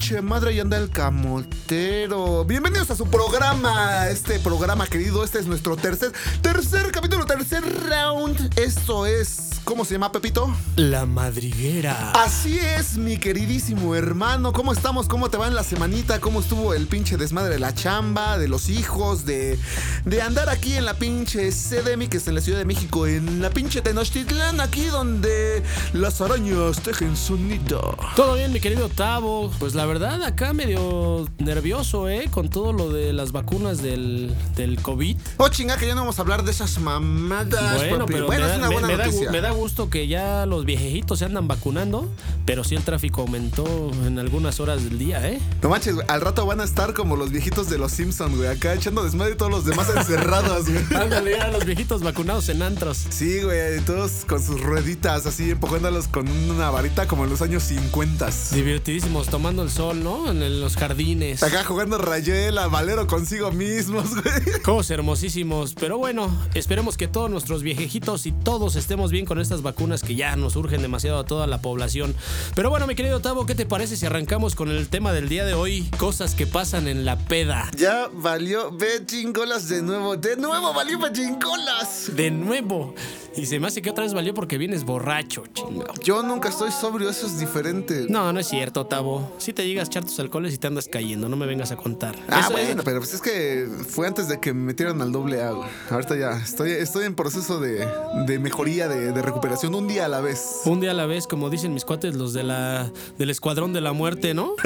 pinche madre y anda el camotero. Bienvenidos a su programa, este programa querido. Este es nuestro tercer, tercer capítulo, tercer round. Esto es, ¿cómo se llama, Pepito? La madriguera. Así es, mi queridísimo hermano. ¿Cómo estamos? ¿Cómo te va en la semanita? ¿Cómo estuvo el pinche desmadre de la chamba, de los hijos, de, de andar aquí en la pinche CDMX en la Ciudad de México, en la pinche Tenochtitlán, aquí donde las arañas tejen su nido? Todo bien, mi querido Tavo. Pues la verdad, acá medio nervioso, ¿eh? Con todo lo de las vacunas del, del COVID. Oh, chinga, que ya no vamos a hablar de esas mamadas. Bueno, papi. pero bueno me, es da, una me- buena me da gu- noticia. me da gusto que ya los viejitos se andan vacunando, pero sí el tráfico aumentó en algunas horas del día, ¿eh? No manches, güey, al rato van a estar como los viejitos de los Simpsons, güey, acá echando desmadre y todos los demás encerrados, güey. Ándale, ya los viejitos vacunados en antros. Sí, güey, todos con sus rueditas así, empujándolos con una varita como en los años 50. Divertidísimos, tomando el sol, ¿no? En los jardines. Acá jugando Rayela, Valero consigo mismos, güey. Juegos hermosísimos, pero bueno, esperemos que todos nuestros viejejitos y todos estemos bien con estas vacunas que ya nos urgen demasiado a toda la población. Pero bueno, mi querido Tavo, ¿qué te parece si arrancamos con el tema del día de hoy? Cosas que pasan en la peda. Ya valió chingolas de nuevo. De nuevo valió chingolas. De nuevo. Y se me hace que otra vez valió porque vienes borracho, chingado. Yo nunca estoy sobrio, eso es diferente. No, no es cierto, Tavo. Si te llegas a echar tus alcoholes y te andas cayendo, no me vengas a contar. Ah, Eso- bueno, pero pues es que fue antes de que me metieran al doble A. Ahorita ya, estoy, estoy en proceso de, de mejoría, de, de recuperación, un día a la vez. Un día a la vez, como dicen mis cuates, los de la, del escuadrón de la muerte, ¿no?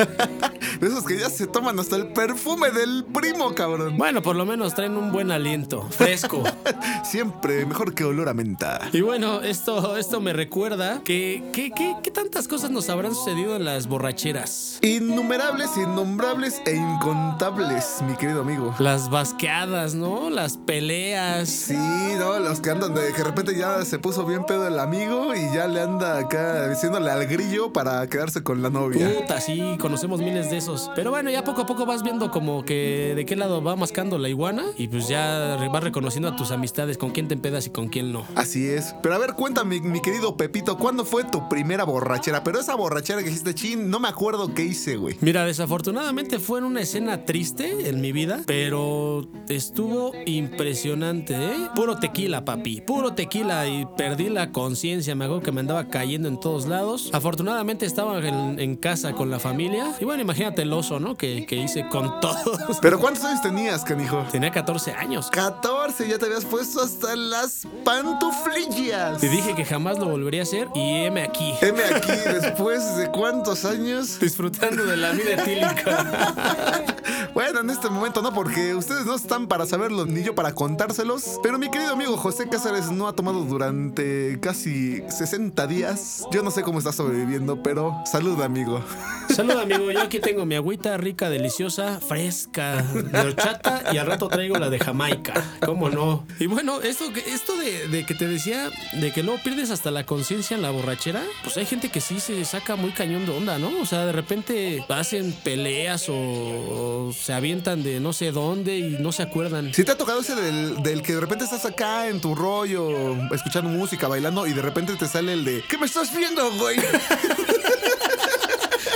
De esos que ya se toman hasta el perfume del primo, cabrón. Bueno, por lo menos traen un buen aliento, fresco. Siempre mejor que olor a menta. Y bueno, esto, esto me recuerda que, que, que- que tantas cosas nos habrán sucedido en las borracheras. Innumerables, innombrables e incontables, mi querido amigo. Las basqueadas, ¿no? Las peleas. Sí, ¿no? Los que andan de que de repente ya se puso bien pedo el amigo y ya le anda acá diciéndole al grillo para quedarse con la novia. Puta, sí, conocemos miles de esos. Pero bueno, ya poco a poco vas viendo como que de qué lado va mascando la iguana y pues ya vas reconociendo a tus amistades con quién te empedas y con quién no. Así es. Pero a ver, cuéntame, mi querido Pepito, ¿cuándo fue tu primera borrachera? Pero esa borrachera que dijiste, chin, no me acuerdo qué hice, güey. Mira, desafortunadamente fue en una escena triste en mi vida, pero estuvo impresionante, ¿eh? Puro tequila, papi, puro tequila y perdí la conciencia, me acuerdo que me andaba cayendo en todos lados. Afortunadamente estaba en, en casa con la familia y bueno, imagínate el oso, ¿no? Que, que hice con todos. ¿Pero cuántos años tenías, canijo? Tenía 14 años. 14, ya te habías puesto hasta las pantuflillas. Te dije que jamás lo volvería a hacer y heme aquí. Heme aquí, después de cuántos años. Disfrutando de la vida etílica. Bueno, en este momento no, porque ustedes no están para saberlo ni yo para contárselos. Pero mi querido amigo José Cáceres no ha tomado durante casi 60 días. Yo no sé cómo está sobreviviendo, pero salud, amigo. Salud amigo, yo aquí tengo mi agüita rica, deliciosa, fresca, de horchata y al rato traigo la de Jamaica. ¿Cómo no? Y bueno, esto, que- esto de, de que te decía, de que luego pierdes hasta la conciencia en la borrachera, pues hay gente que sí se saca muy cañón de onda, ¿no? O sea, de repente hacen peleas o, o se avientan de no sé dónde y no se acuerdan. Si te ha tocado ese del, del que de repente estás acá en tu rollo, escuchando música, bailando, y de repente te sale el de ¿Qué me estás viendo, güey?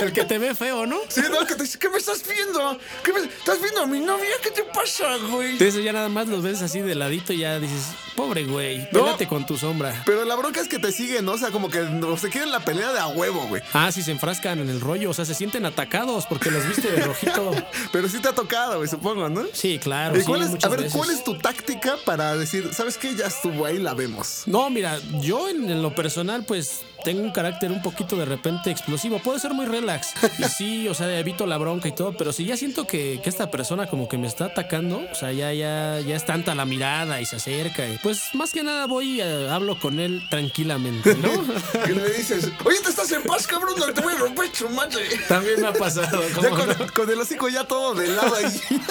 El que te ve feo, ¿no? Sí, no, que te dice, ¿qué me estás viendo? ¿Qué me estás viendo a mi novia? ¿Qué te pasa, güey? Eso ya nada más los ves así de ladito y ya dices, pobre güey, No. pélate con tu sombra. Pero la bronca es que te siguen, ¿no? O sea, como que no, se quieren la pelea de a huevo, güey. Ah, si se enfrascan en el rollo, o sea, se sienten atacados porque los viste de rojito. Pero sí te ha tocado, güey, supongo, ¿no? Sí, claro. ¿Y sí, cuál es, a ver, veces. ¿cuál es tu táctica para decir, ¿sabes qué? Ya estuvo ahí, la vemos. No, mira, yo en lo personal, pues tengo un carácter un poquito de repente explosivo. Puedo ser muy relax. Y sí, o sea, evito la bronca y todo. Pero si ya siento que, que esta persona como que me está atacando, o sea, ya, ya, ya es tanta la mirada y se acerca. y pues más que nada voy y eh, hablo con él tranquilamente, ¿no? Que le dices, oye, te estás en paz, cabrón, no te voy a romper tu madre. También me ha pasado. Ya ¿cómo con, no? con el hocico ya todo de lado ahí.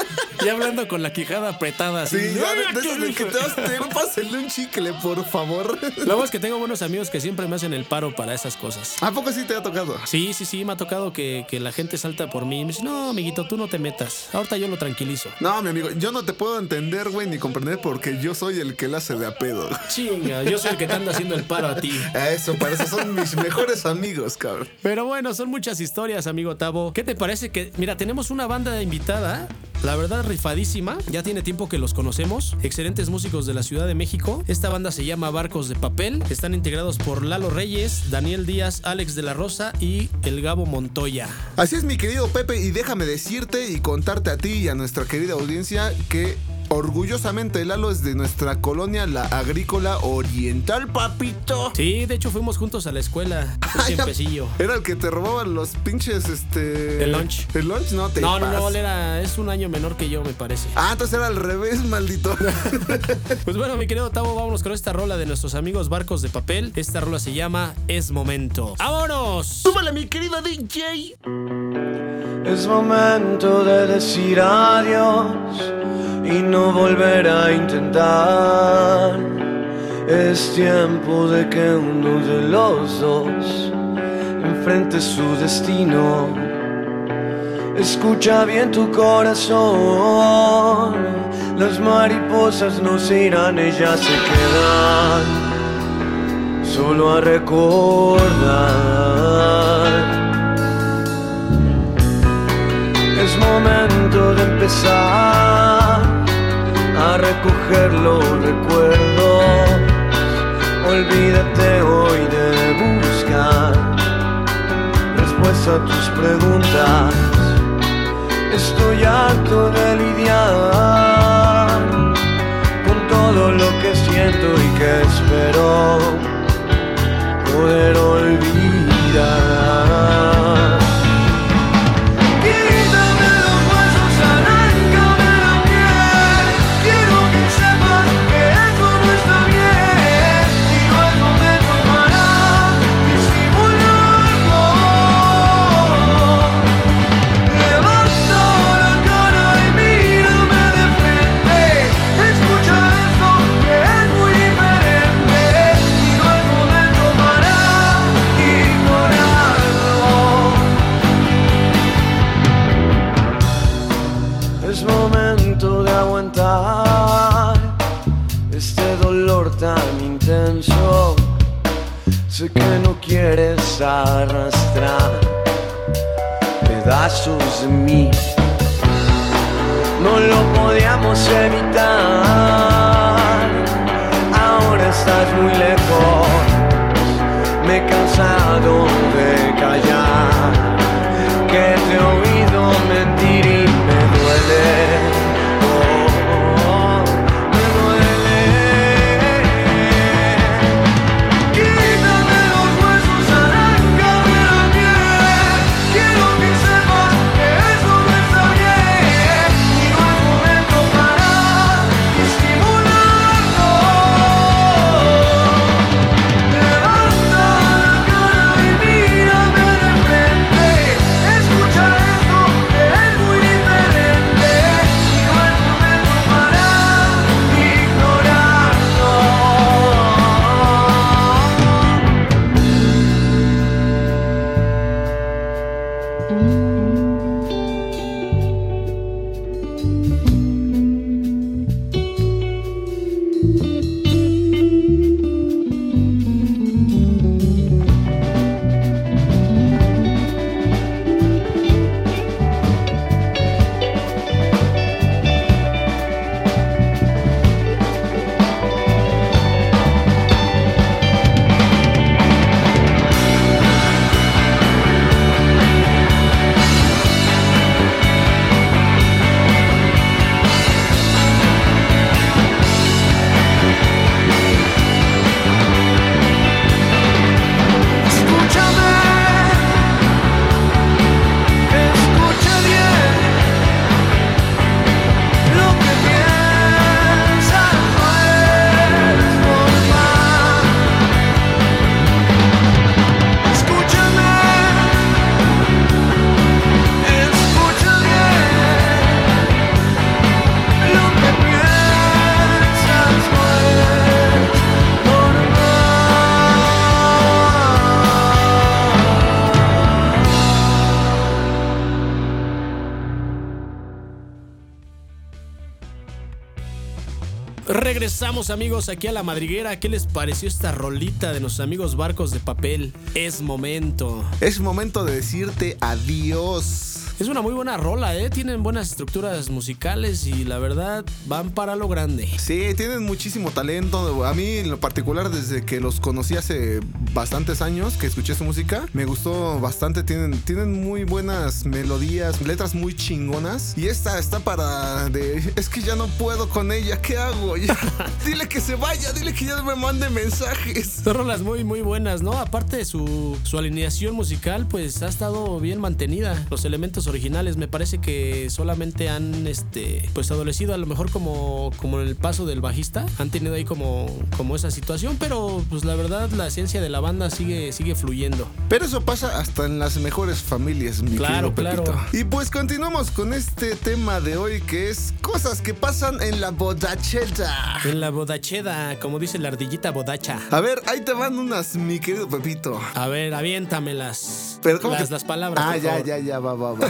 Ya hablando con la quijada apretada. Así. Sí, ya de, de ¡Ay, esos de que te vas, te pásale un chicle, por favor. Lo bueno es que tengo buenos amigos que siempre me hacen el paro paro para esas cosas. ¿A poco sí te ha tocado? Sí, sí, sí, me ha tocado que, que la gente salta por mí y me dice, no, amiguito, tú no te metas. Ahorita yo lo tranquilizo. No, mi amigo, yo no te puedo entender, güey, ni comprender porque yo soy el que la hace de a pedo. Chinga, yo soy el que te anda haciendo el paro a ti. A Eso, para eso son mis mejores amigos, cabrón. Pero bueno, son muchas historias, amigo Tavo. ¿Qué te parece que, mira, tenemos una banda invitada? La verdad, rifadísima. Ya tiene tiempo que los conocemos. Excelentes músicos de la Ciudad de México. Esta banda se llama Barcos de Papel. Están integrados por Lalo Reyes, Daniel Díaz, Alex de la Rosa y el Gabo Montoya. Así es, mi querido Pepe, y déjame decirte y contarte a ti y a nuestra querida audiencia que orgullosamente Lalo es de nuestra colonia, la agrícola oriental, papito. Sí, de hecho fuimos juntos a la escuela. Ay, tiempecillo. Era el que te robaban los pinches, este... El lunch. ¿El lunch? No, te No, no, no, era, es un año menor que yo, me parece. Ah, entonces era al revés, maldito. Pues bueno, mi querido Tavo, vámonos con esta rola de nuestros amigos Barcos de Papel. Esta rola se llama Es Momento. ¡Vámonos! Súbale, mi querido DJ. Es momento de decir adiós y no volver a intentar. Es tiempo de que uno de los dos enfrente su destino. Escucha bien tu corazón. Las mariposas no se irán, ellas se quedan solo a recordar. Es momento de empezar a recoger los recuerdos. Olvídate hoy de buscar respuesta a tus preguntas. Estoy harto de lidiar tan intenso. Sé que no quieres arrastrar pedazos de mí. No lo podíamos evitar. Ahora estás muy lejos. Me he cansado de callar. Que te he oído mentir Regresamos amigos aquí a la madriguera. ¿Qué les pareció esta rolita de nuestros amigos barcos de papel? Es momento. Es momento de decirte adiós. Es una muy buena rola, ¿eh? Tienen buenas estructuras musicales y la verdad van para lo grande. Sí, tienen muchísimo talento. A mí en lo particular desde que los conocí hace bastantes años que escuché su música, me gustó bastante. Tienen, tienen muy buenas melodías, letras muy chingonas. Y esta está para de... Es que ya no puedo con ella, ¿qué hago? Ya, dile que se vaya, dile que ya me mande mensajes. Son rolas muy, muy buenas, ¿no? Aparte de su, su alineación musical, pues ha estado bien mantenida. Los elementos originales me parece que solamente han este pues adolecido a lo mejor como como en el paso del bajista han tenido ahí como como esa situación pero pues la verdad la esencia de la banda sigue sigue fluyendo Pero eso pasa hasta en las mejores familias, mi Claro, querido claro. Pepito. Y pues continuamos con este tema de hoy que es cosas que pasan en la bodacheta. en la bodacheda como dice la ardillita bodacha A ver, ahí te van unas, mi querido Pepito. a ver aviéntamelas Pero ¿cómo las, que- las palabras Ah, ya, ya, ya, va, va, va.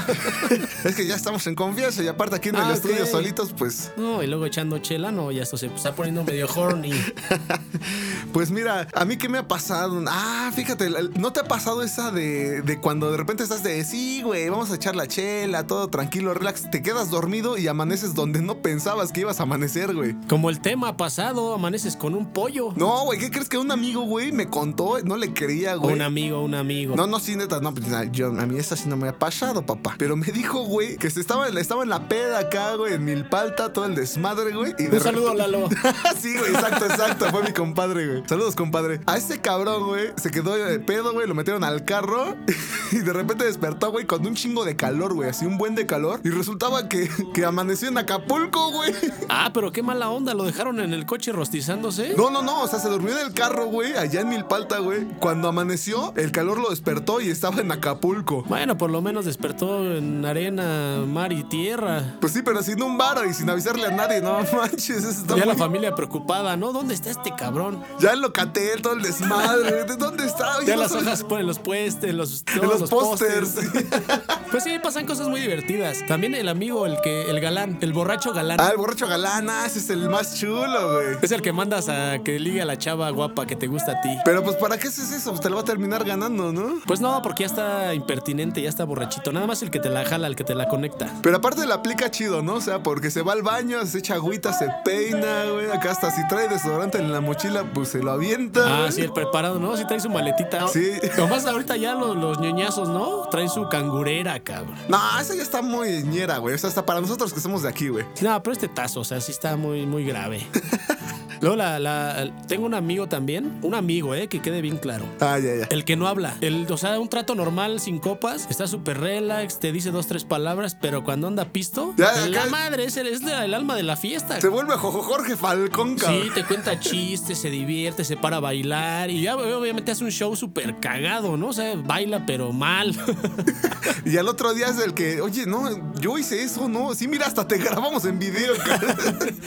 Es que ya estamos en confianza y aparte aquí en el Ah, estudio ok. solitos, pues, no y luego echando chela no ya esto se está poniendo medio horny pues mira, a mí qué me ha pasado. Ah, fíjate, ¿no te ha pasado esa de, de cuando de repente estás de, sí, güey, vamos a echar la chela, todo tranquilo, relax, te quedas dormido y amaneces donde no pensabas que ibas a amanecer, güey? como el tema pasado amaneces con un pollo No, güey, ¿qué crees que un amigo, güey, me contó? No le creía, güey. un amigo un amigo No, no, sí, neta, no, pues, yo, a mí esta sí no me ha pasado, papá. Pero me dijo, güey, que se estaba, estaba en la peda acá, güey, en Milpalta, todo el desmadre, güey. Y de un saludo repente- Lalo sí, güey, exacto, exacto. Fue mi compadre, güey. Saludos, compadre. A ese cabrón, güey, se quedó de pedo, güey. Lo metieron al carro y de repente despertó, güey, con un chingo de calor, güey. Así un buen de calor. Y resultaba que, que amaneció en Acapulco, güey. Ah, pero qué mala onda, lo dejaron en el coche rostizándose. No, no, no. O sea, se durmió en el carro, güey, allá en Milpalta, güey. Cuando amaneció, el calor lo despertó y estaba en Acapulco. Bueno, por lo menos despertó en arena, mar y tierra. Pues sí, pero sin un varo y sin avisarle a nadie, no manches. Eso está Ya la muy- familia preocupada, ¿no? ¿Dónde está este cabrón? Ya en Locatel, todo el desmadre. ¿De dónde está? Ya las hojas ponen los puestes, los, En los los pósters. Pues sí, pasan cosas muy divertidas. También el amigo, el que, el galán, el borracho galán. Ah, el borracho galán, ah, ese es el más chulo, güey. Es el que mandas a que ligue a la chava guapa que te gusta a ti. Pero pues, ¿para qué haces eso? Pues te lo va a terminar ganando, ¿no? Pues no, porque ya está impertinente, ya está borrachito. Nada más el que te la jala, el que te la conecta. Pero aparte la aplica chido, ¿no? O sea, porque se va al baño, se echa agüita, se peina, güey. Acá hasta si trae desodorante en la mochila, pues se lo avienta. Ah, güey. sí, el preparado, ¿no? Si trae su maletita. Sí. Nomás ahorita ya los, los ñoñazos, ¿no? Traen su cangurera, cabrón. No, esa ya está muy ñera, güey. O sea, hasta para nosotros que somos de aquí, güey. No, pero este tazo, o sea, sí está muy, muy grave. Luego la, la- tengo un amigo también, un amigo, eh, que quede bien claro. Ah, ya, ya. El que no habla. El, o sea, un trato normal, sin copas, está súper relax, te dice dos, tres palabras, pero cuando anda pisto, Ya, la acá- madre es el, es la- el alma de la fiesta. Se vuelve Jojo Jorge Falcón, cabrón. Sí, te cuenta chistes, se divierte, se para a bailar y ya obviamente hace un show súper cagado, ¿no? O sea, baila pero mal. Y al otro día es el que, oye, no, yo hice eso, ¿no? Sí, mira, hasta te grabamos en video, cabrón.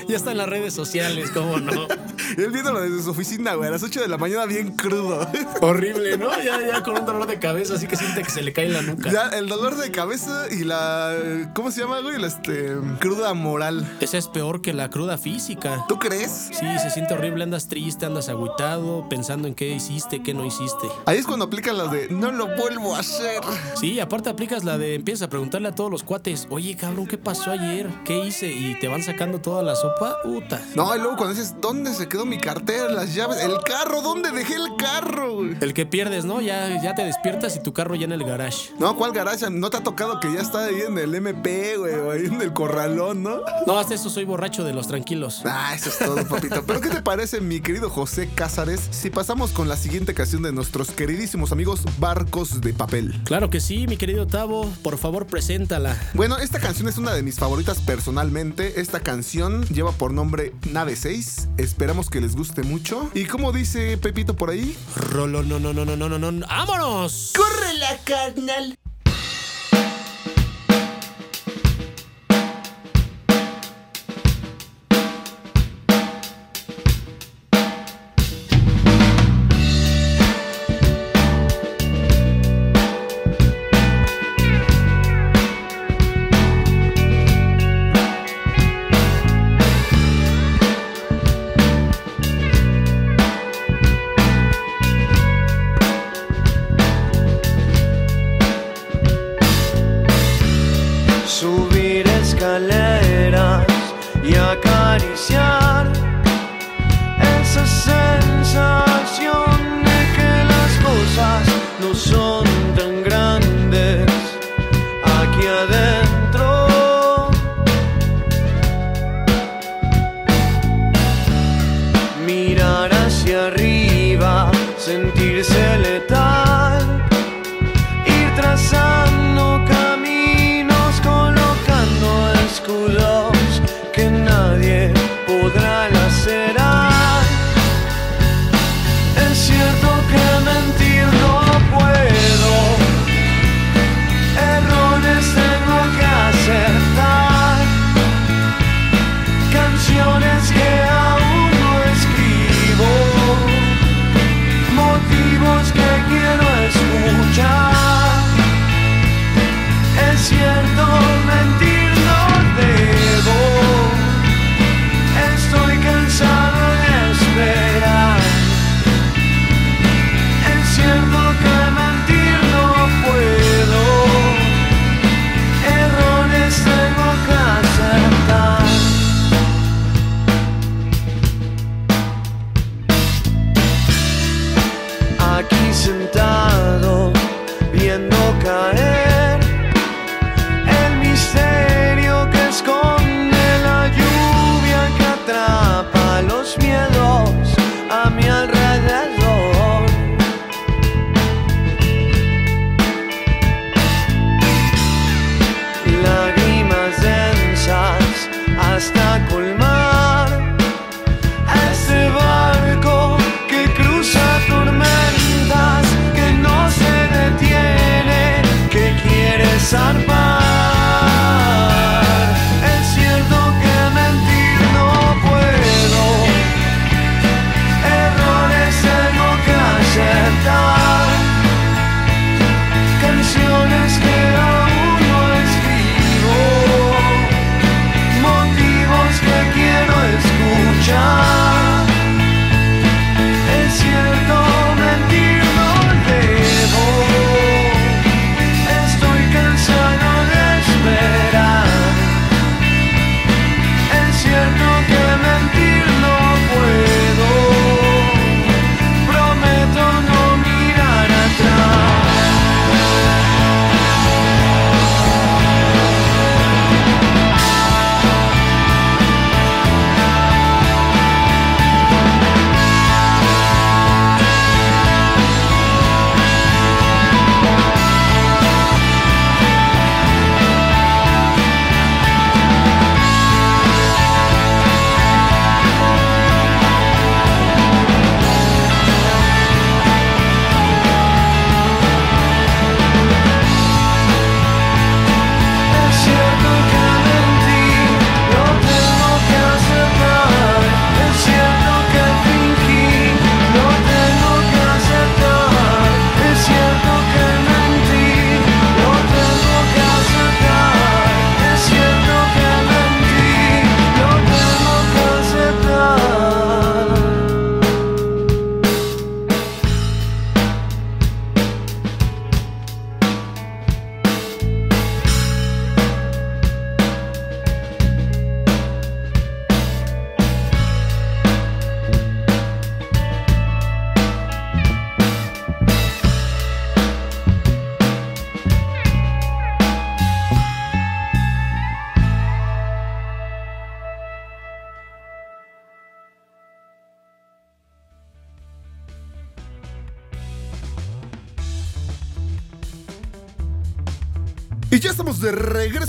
ya está en las redes sociales, ¿cómo no? Él viéndolo desde su oficina, güey, a las 8 de la mañana bien crudo. Horrible, ¿no? Ya, ya con un dolor de cabeza, así que siente que se le cae la nuca. Ya, el dolor de cabeza y la. ¿Cómo se llama, güey? La este, cruda moral. Esa es peor que la cruda física. ¿Tú crees? Sí, se siente horrible, andas triste, andas agüitado, pensando en qué hiciste, qué no hiciste. Ahí es cuando aplican las de no lo vuelvo a hacer. Sí, aparte aplicas la de empiezas a preguntarle a todos los cuates, oye cabrón, ¿qué pasó ayer? ¿Qué hice? Y te van sacando toda la sopa, puta. No, y luego cuando dices, ¿dónde se quedó mi cartera, las llaves? El carro, ¿dónde dejé el carro, güey? El que pierdes, ¿no? Ya, ya te despiertas y tu carro ya en el garage. No, ¿cuál garaje? ¿No te ha tocado que ya está ahí en el MP, güey? O ahí en el corralón, ¿no? No, hasta eso soy borracho de los tranquilos. Ah, eso es todo, papito. Pero ¿qué te parece, mi querido José Cázares, si pasamos con la siguiente canción de nuestros queridísimos amigos Barcos de Papel? Claro que sí, mi querido Tavo, por favor, preséntala. Bueno, esta canción es una de mis favoritas personalmente. Esta canción lleva por nombre Nave 6. Esperamos que les guste mucho. Y como dice Pepito por ahí, Rolo, no, no, no, no, no, no, no. ¡Vámonos! ¡Corre la carnal!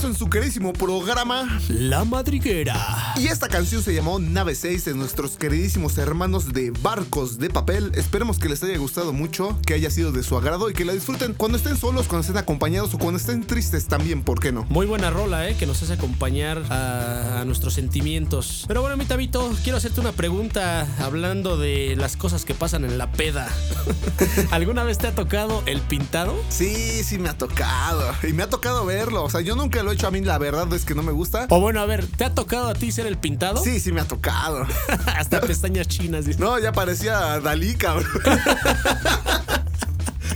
Regreso en su queridísimo programa. La madriguera. Y esta canción se llamó Nave 6 de nuestros queridísimos hermanos de Barcos de Papel. Esperemos que les haya gustado mucho, que haya sido de su agrado y que la disfruten cuando estén solos, cuando estén acompañados o cuando estén tristes también, ¿por qué no? Muy buena rola, ¿eh? Que nos hace acompañar a, a nuestros sentimientos. Pero bueno, mi Tabito, quiero hacerte una pregunta hablando de las cosas que pasan en la peda. ¿Alguna vez te ha tocado el pintado? Sí, sí me ha tocado. Y me ha tocado verlo. O sea, yo nunca lo he hecho a mí, la verdad es que no me gusta. O bueno, a ver, ¿te ha tocado a ti ser el pintado? Sí, sí me ha tocado. Hasta pestañas chinas. dice. No, ya parecía Dalí, cabrón.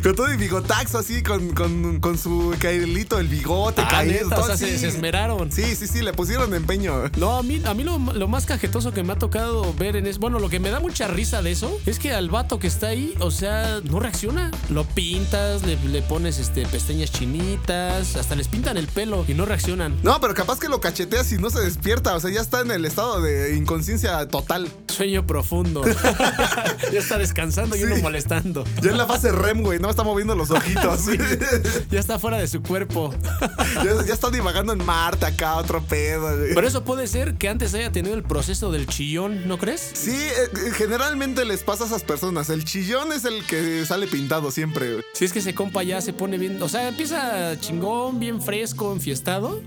Con todo y bigotaxo así, con, con, con su cairlito, el bigote Ah, caído. neta, o todo sea, se, se esmeraron. Sí, sí, sí, le pusieron empeño. No, a mí, a mí lo, lo más cajetoso que me ha tocado ver en es. Bueno, lo que me da mucha risa de eso es que al vato que está ahí, o sea, no reacciona. Lo pintas, le, le pones este pestañas chinitas, hasta les pintan el pelo y no reaccionan. No, pero capaz que lo cacheteas y no se despierta. O sea, ya está en el estado de inconsciencia total. Sueño profundo. ya está descansando y Sí. uno molestando. Ya en la fase REM, güey. No está moviendo los ojitos. Ya está fuera de su cuerpo. ya, ya está divagando en Marte acá, otro pedo, güey. Pero eso puede ser que antes haya tenido el proceso del chillón, ¿no crees? Sí, eh, generalmente les pasa a esas personas. El chillón es el que sale pintado siempre, güey. Si es que ese compa ya se pone bien, o sea, empieza chingón, bien fresco, enfiestado,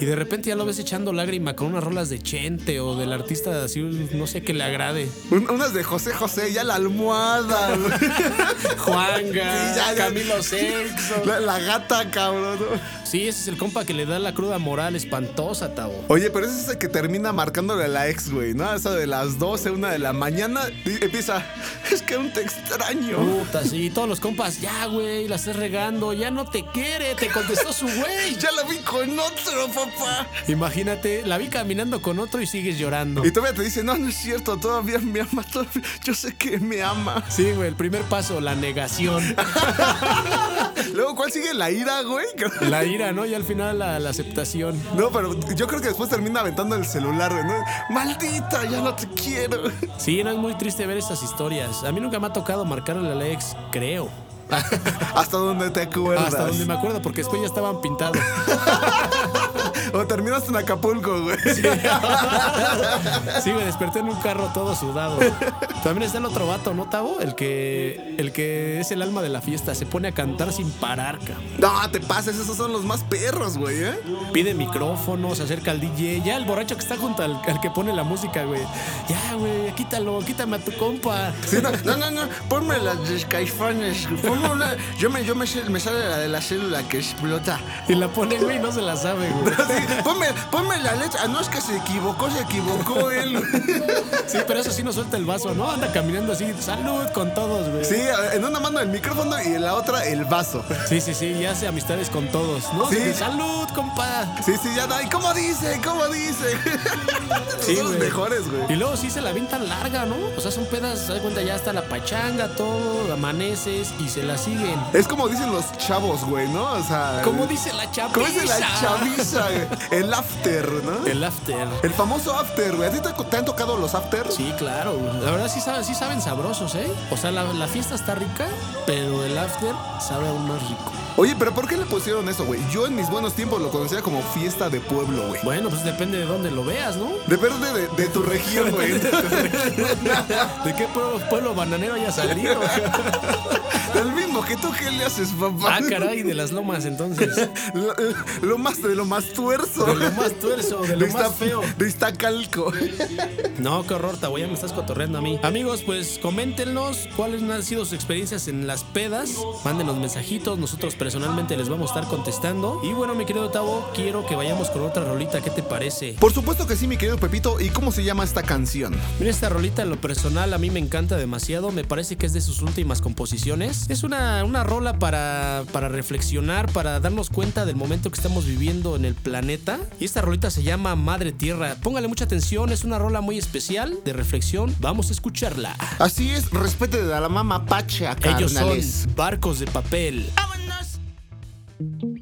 y de repente ya lo ves echando lágrima con unas rolas de Chente o del artista así, no sé qué le agrade. Un- unas de José José, ya la almohada. Juanga, ya, ya. Camilo. La, la gata, cabrón. Sí, ese es el compa que le da la cruda moral espantosa, Tavo. Oye, pero ese es el que termina marcándole a la ex, güey, ¿no? Esa de las 12, una de la mañana, empieza, es que aún te extraño. Puta, sí, todos los compas, ya, güey, la estás regando, ya no te quiere, te contestó su güey. Ya la vi con otro, papá. Imagínate, la vi caminando con otro y sigues llorando. Y todavía te dice, no, no es cierto, todavía me ama, todavía- yo sé que me ama. Sí, güey, el primer paso, la negación. Luego, ¿cuál sigue? La ira, güey. La ira, ¿no? Y al final la, la aceptación. No, pero yo creo que después termina aventando el celular, güey, ¿no? Maldita, ya no te quiero. Sí, no es muy triste ver estas historias. A mí nunca me ha tocado marcarle a la ex, creo. Hasta donde te acuerdas. Hasta donde me acuerdo, porque después ya estaban pintados. O terminaste en Acapulco, güey. Sí, me desperté en un carro todo sudado. También está el otro vato, ¿no, Tavo? El que, el que es el alma de la fiesta. Se pone a cantar sin parar, cabrón. No, te pases, esos son los más perros, güey, ¿eh? Pide micrófonos, se acerca al DJ. Ya el borracho que está junto al, al que pone la música, güey. Ya, güey, quítalo, quítame a tu compa. Sí, no, no, no, no, ponme las de Caifanes. Ponme una. Yo me, yo me sale la de la célula que explota. Y la pone, güey, no se la sabe, güey. Ponme, ponme la letra. Ah, no es que se equivocó, se equivocó él. Sí, pero eso sí no suelta el vaso, ¿no? Anda caminando así, salud con todos, güey. Sí, en una mano el micrófono y en la otra el vaso. Sí, sí, sí, y hace amistades con todos, ¿no? Sí. Salud, compa. Sí, sí, ya da. ¿Y cómo dice? ¿Cómo dice? Sí, son los güey. mejores, Y güey. luego sí se la tan larga, ¿no? O sea, son pedas, se da cuenta, ya está la pachanga, todo, amaneces y se la siguen. Es como dicen los chavos, güey, ¿no? O sea. ¿Cómo dice la chaviza? ¿Cómo dice la chaviza? El after, ¿no? El after. El famoso after, güey. ¿A ti te, te han tocado los afters? Sí, claro. güey. La verdad sí, saben, sí saben sabrosos, ¿eh? O sea, la, la fiesta está rica, pero el after sabe aún más rico. Oye, pero ¿por qué le pusieron eso, güey? Yo en mis buenos tiempos lo conocía como fiesta de pueblo, güey. Bueno, pues depende de dónde lo veas, ¿no? Depende de, de tu región, güey. ¿De qué pueblo, pueblo bananero haya salido? Del mismo que tú, ¿qué le haces, papá? ah, caray, de las lomas entonces. Lo, lo más de lo más tuerzo. De lo más tuerzo, de lo más feo. De Iztacalco. No, qué horror, Tabo, ya me estás cotorreando a mí. Amigos, pues coméntenos cuáles han sido sus experiencias en las pedas. Mándenos mensajitos, nosotros personalmente les vamos a estar contestando. Y bueno, mi querido Tavo, quiero que vayamos con otra rolita, ¿qué te parece? Por supuesto que sí, mi querido Pepito. ¿Y cómo se llama esta canción? Mira, esta rolita en lo personal a mí me encanta demasiado, me parece que es de sus últimas composiciones. Es una, una rola para, para reflexionar, para darnos cuenta del momento que estamos viviendo en el planeta. Y esta rolita se llama Madre Tierra. Póngale mucha atención, es una rola muy especial de reflexión. Vamos a escucharla. Así es, respete de la mamá Pacha, Ellos carnales. son barcos de papel. Oh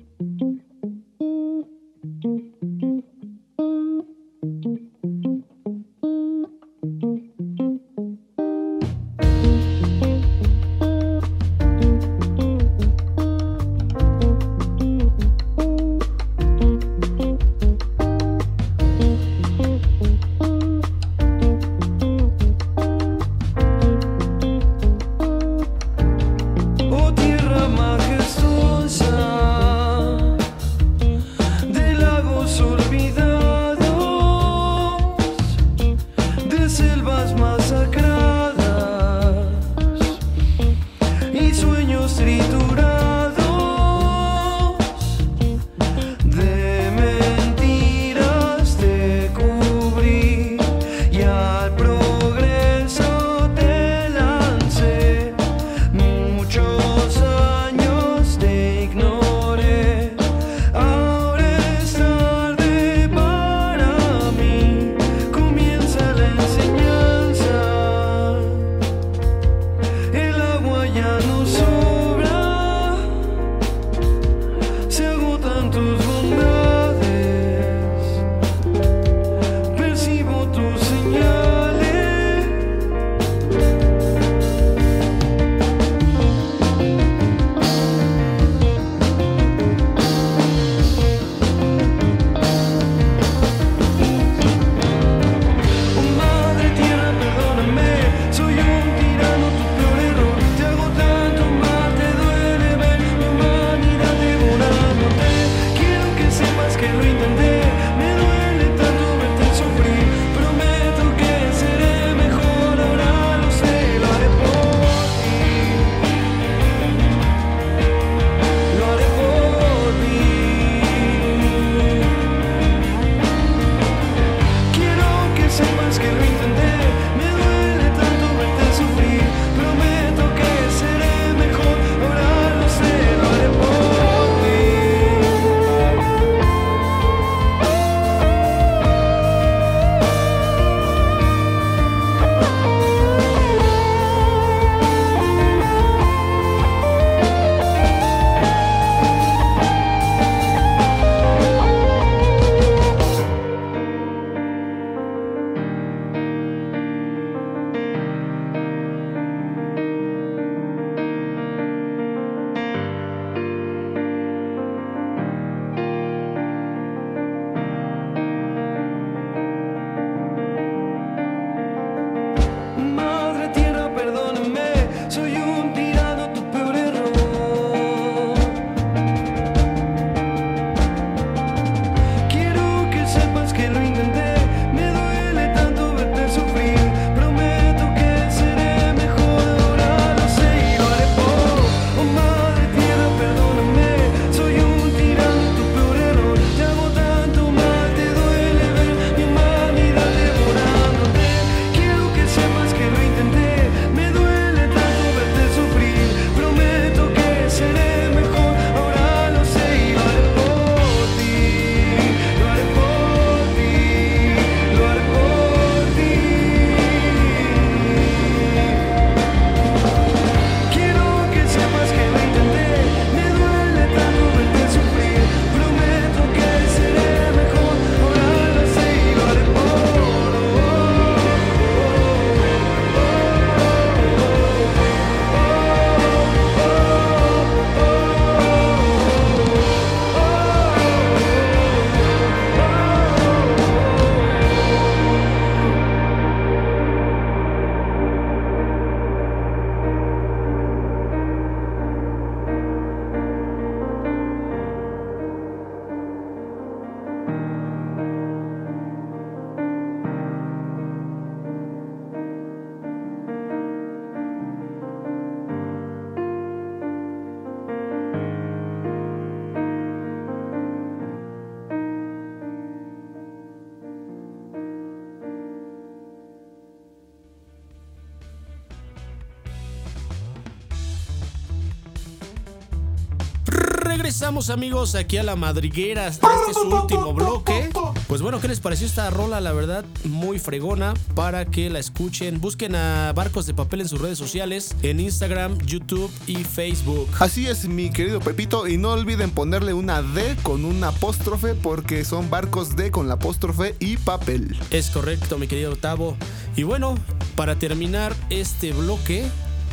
amigos aquí a la madriguera. Este es su último bloque. Pues bueno, ¿qué les pareció esta rola? La verdad, muy fregona para que la escuchen. Busquen a Barcos de Papel en sus redes sociales, en Instagram, YouTube y Facebook. Así es, mi querido Pepito, y no olviden ponerle una D con un apóstrofe porque son barcos D con la apóstrofe y papel. Es correcto, mi querido Tavo. Y bueno, para terminar este bloque,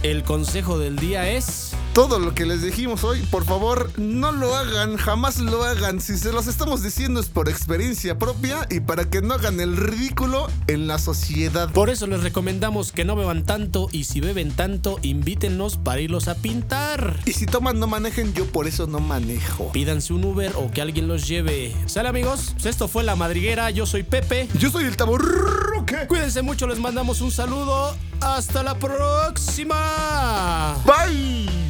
el consejo del día es... Todo lo que les dijimos hoy, por favor, no lo hagan, jamás lo hagan. Si se los estamos diciendo es por experiencia propia y para que no hagan el ridículo en la sociedad. Por eso les recomendamos que no beban tanto y si beben tanto, invítennos para irlos a pintar. Y si toman, no manejen, yo por eso no manejo. Pídanse un Uber o que alguien los lleve. ¿Sale amigos? Pues esto fue La Madriguera, yo soy Pepe. Yo soy el taborroque. Cuídense mucho, les mandamos un saludo. Hasta la próxima. Bye.